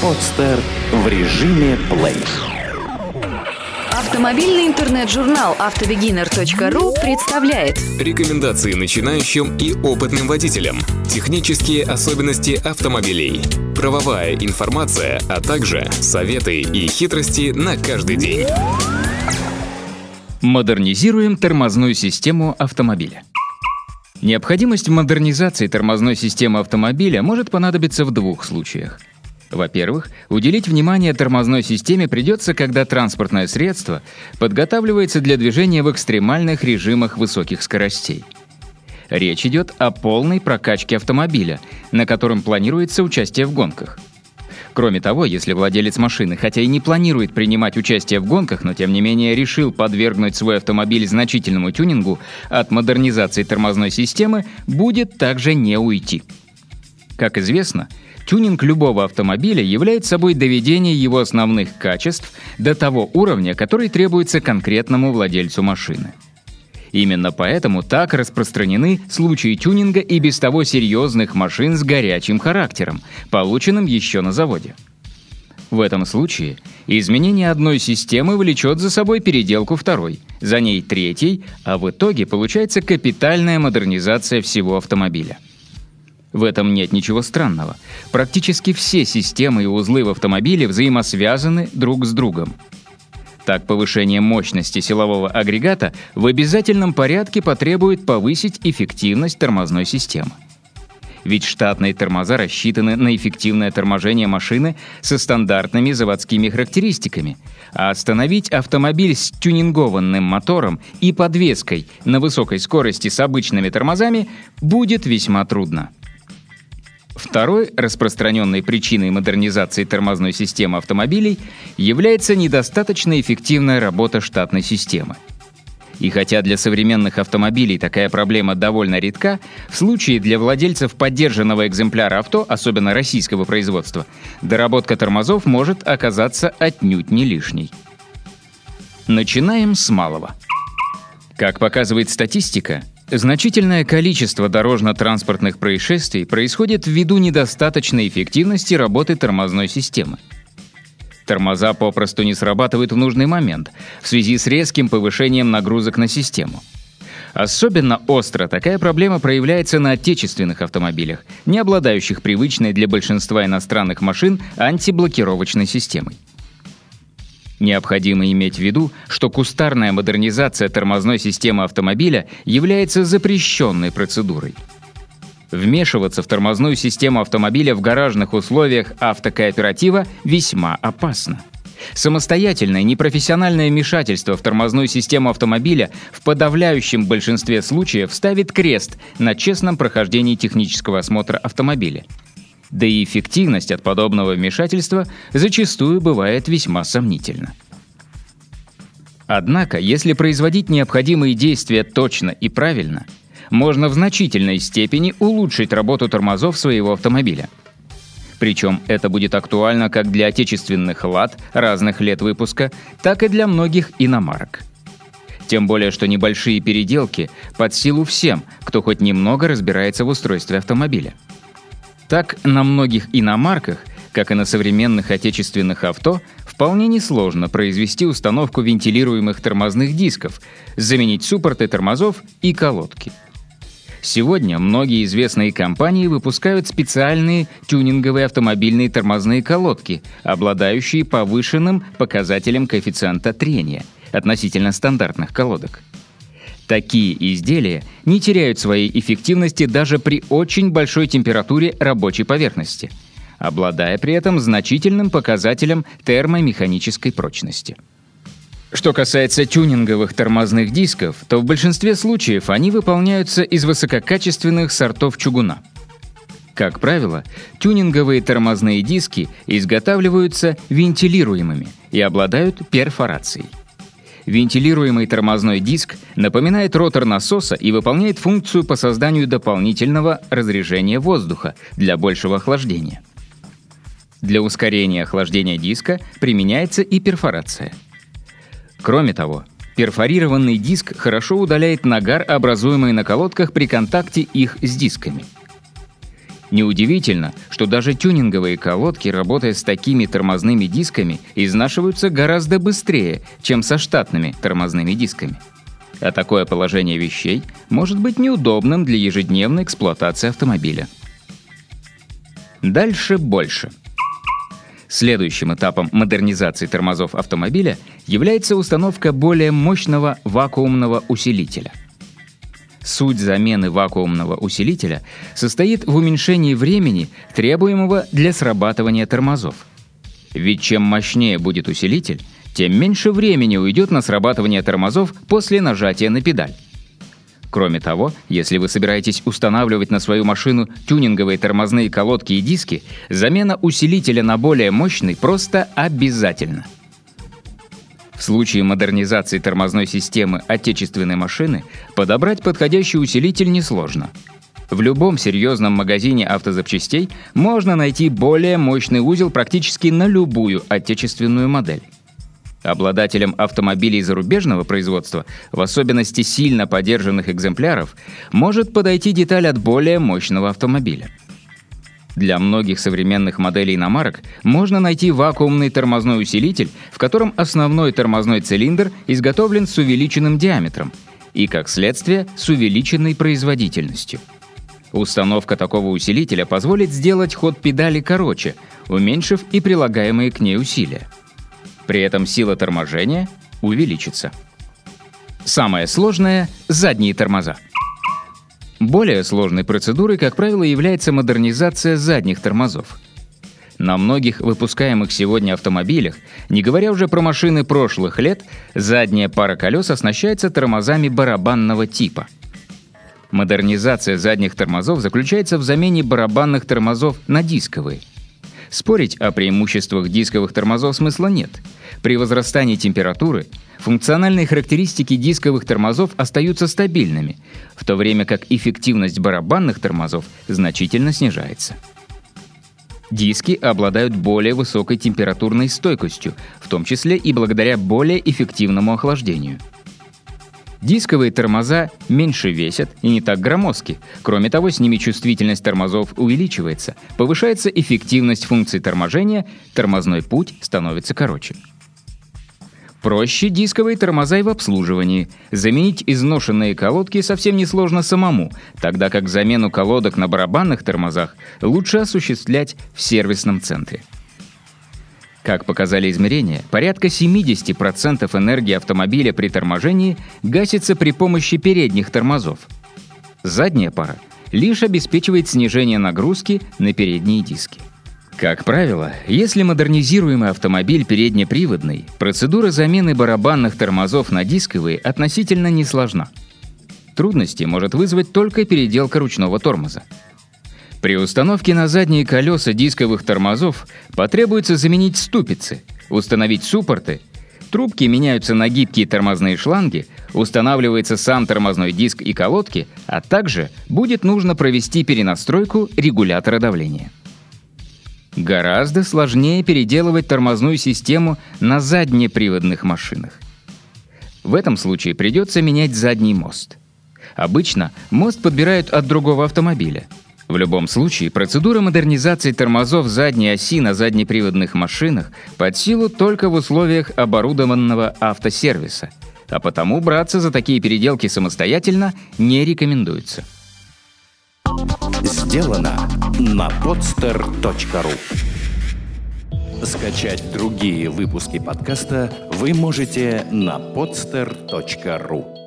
Подстер в режиме плей. Автомобильный интернет-журнал автобегинер.ру представляет Рекомендации начинающим и опытным водителям. Технические особенности автомобилей. Правовая информация, а также советы и хитрости на каждый день. Модернизируем тормозную систему автомобиля. Необходимость модернизации тормозной системы автомобиля может понадобиться в двух случаях. Во-первых, уделить внимание тормозной системе придется, когда транспортное средство подготавливается для движения в экстремальных режимах высоких скоростей. Речь идет о полной прокачке автомобиля, на котором планируется участие в гонках. Кроме того, если владелец машины, хотя и не планирует принимать участие в гонках, но тем не менее решил подвергнуть свой автомобиль значительному тюнингу, от модернизации тормозной системы будет также не уйти. Как известно, Тюнинг любого автомобиля является собой доведение его основных качеств до того уровня, который требуется конкретному владельцу машины. Именно поэтому так распространены случаи тюнинга и без того серьезных машин с горячим характером, полученным еще на заводе. В этом случае изменение одной системы влечет за собой переделку второй, за ней третьей, а в итоге получается капитальная модернизация всего автомобиля. В этом нет ничего странного. Практически все системы и узлы в автомобиле взаимосвязаны друг с другом. Так, повышение мощности силового агрегата в обязательном порядке потребует повысить эффективность тормозной системы. Ведь штатные тормоза рассчитаны на эффективное торможение машины со стандартными заводскими характеристиками, а остановить автомобиль с тюнингованным мотором и подвеской на высокой скорости с обычными тормозами будет весьма трудно. Второй распространенной причиной модернизации тормозной системы автомобилей является недостаточно эффективная работа штатной системы. И хотя для современных автомобилей такая проблема довольно редка, в случае для владельцев поддержанного экземпляра авто, особенно российского производства, доработка тормозов может оказаться отнюдь не лишней. Начинаем с малого. Как показывает статистика, Значительное количество дорожно-транспортных происшествий происходит ввиду недостаточной эффективности работы тормозной системы. Тормоза попросту не срабатывают в нужный момент в связи с резким повышением нагрузок на систему. Особенно остро такая проблема проявляется на отечественных автомобилях, не обладающих привычной для большинства иностранных машин антиблокировочной системой. Необходимо иметь в виду, что кустарная модернизация тормозной системы автомобиля является запрещенной процедурой. Вмешиваться в тормозную систему автомобиля в гаражных условиях автокооператива весьма опасно. Самостоятельное непрофессиональное вмешательство в тормозную систему автомобиля в подавляющем большинстве случаев ставит крест на честном прохождении технического осмотра автомобиля – да и эффективность от подобного вмешательства зачастую бывает весьма сомнительна. Однако, если производить необходимые действия точно и правильно, можно в значительной степени улучшить работу тормозов своего автомобиля. Причем это будет актуально как для отечественных лад разных лет выпуска, так и для многих иномарок. Тем более, что небольшие переделки под силу всем, кто хоть немного разбирается в устройстве автомобиля – так, на многих иномарках, как и на современных отечественных авто, вполне несложно произвести установку вентилируемых тормозных дисков, заменить суппорты тормозов и колодки. Сегодня многие известные компании выпускают специальные тюнинговые автомобильные тормозные колодки, обладающие повышенным показателем коэффициента трения относительно стандартных колодок. Такие изделия не теряют своей эффективности даже при очень большой температуре рабочей поверхности, обладая при этом значительным показателем термомеханической прочности. Что касается тюнинговых тормозных дисков, то в большинстве случаев они выполняются из высококачественных сортов чугуна. Как правило, тюнинговые тормозные диски изготавливаются вентилируемыми и обладают перфорацией. Вентилируемый тормозной диск напоминает ротор насоса и выполняет функцию по созданию дополнительного разрежения воздуха для большего охлаждения. Для ускорения охлаждения диска применяется и перфорация. Кроме того, перфорированный диск хорошо удаляет нагар, образуемый на колодках при контакте их с дисками. Неудивительно, что даже тюнинговые колодки, работая с такими тормозными дисками, изнашиваются гораздо быстрее, чем со штатными тормозными дисками. А такое положение вещей может быть неудобным для ежедневной эксплуатации автомобиля. Дальше больше. Следующим этапом модернизации тормозов автомобиля является установка более мощного вакуумного усилителя – Суть замены вакуумного усилителя состоит в уменьшении времени, требуемого для срабатывания тормозов. Ведь чем мощнее будет усилитель, тем меньше времени уйдет на срабатывание тормозов после нажатия на педаль. Кроме того, если вы собираетесь устанавливать на свою машину тюнинговые тормозные колодки и диски, замена усилителя на более мощный просто обязательна. В случае модернизации тормозной системы отечественной машины подобрать подходящий усилитель несложно. В любом серьезном магазине автозапчастей можно найти более мощный узел практически на любую отечественную модель. Обладателям автомобилей зарубежного производства, в особенности сильно подержанных экземпляров, может подойти деталь от более мощного автомобиля. Для многих современных моделей иномарок можно найти вакуумный тормозной усилитель, в котором основной тормозной цилиндр изготовлен с увеличенным диаметром и, как следствие, с увеличенной производительностью. Установка такого усилителя позволит сделать ход педали короче, уменьшив и прилагаемые к ней усилия. При этом сила торможения увеличится. Самое сложное — задние тормоза — более сложной процедурой, как правило, является модернизация задних тормозов. На многих выпускаемых сегодня автомобилях, не говоря уже про машины прошлых лет, задняя пара колес оснащается тормозами барабанного типа. Модернизация задних тормозов заключается в замене барабанных тормозов на дисковые. Спорить о преимуществах дисковых тормозов смысла нет. При возрастании температуры Функциональные характеристики дисковых тормозов остаются стабильными, в то время как эффективность барабанных тормозов значительно снижается. Диски обладают более высокой температурной стойкостью, в том числе и благодаря более эффективному охлаждению. Дисковые тормоза меньше весят и не так громоздки. Кроме того, с ними чувствительность тормозов увеличивается, повышается эффективность функций торможения, тормозной путь становится короче. Проще дисковые тормоза и в обслуживании. Заменить изношенные колодки совсем несложно самому, тогда как замену колодок на барабанных тормозах лучше осуществлять в сервисном центре. Как показали измерения, порядка 70% энергии автомобиля при торможении гасится при помощи передних тормозов. Задняя пара лишь обеспечивает снижение нагрузки на передние диски. Как правило, если модернизируемый автомобиль переднеприводный, процедура замены барабанных тормозов на дисковые относительно несложна. Трудности может вызвать только переделка ручного тормоза. При установке на задние колеса дисковых тормозов потребуется заменить ступицы, установить суппорты, трубки меняются на гибкие тормозные шланги, устанавливается сам тормозной диск и колодки, а также будет нужно провести перенастройку регулятора давления. Гораздо сложнее переделывать тормозную систему на заднеприводных машинах. В этом случае придется менять задний мост. Обычно мост подбирают от другого автомобиля. В любом случае, процедура модернизации тормозов задней оси на заднеприводных машинах под силу только в условиях оборудованного автосервиса, а потому браться за такие переделки самостоятельно не рекомендуется. Сделано на podster.ru Скачать другие выпуски подкаста вы можете на podster.ru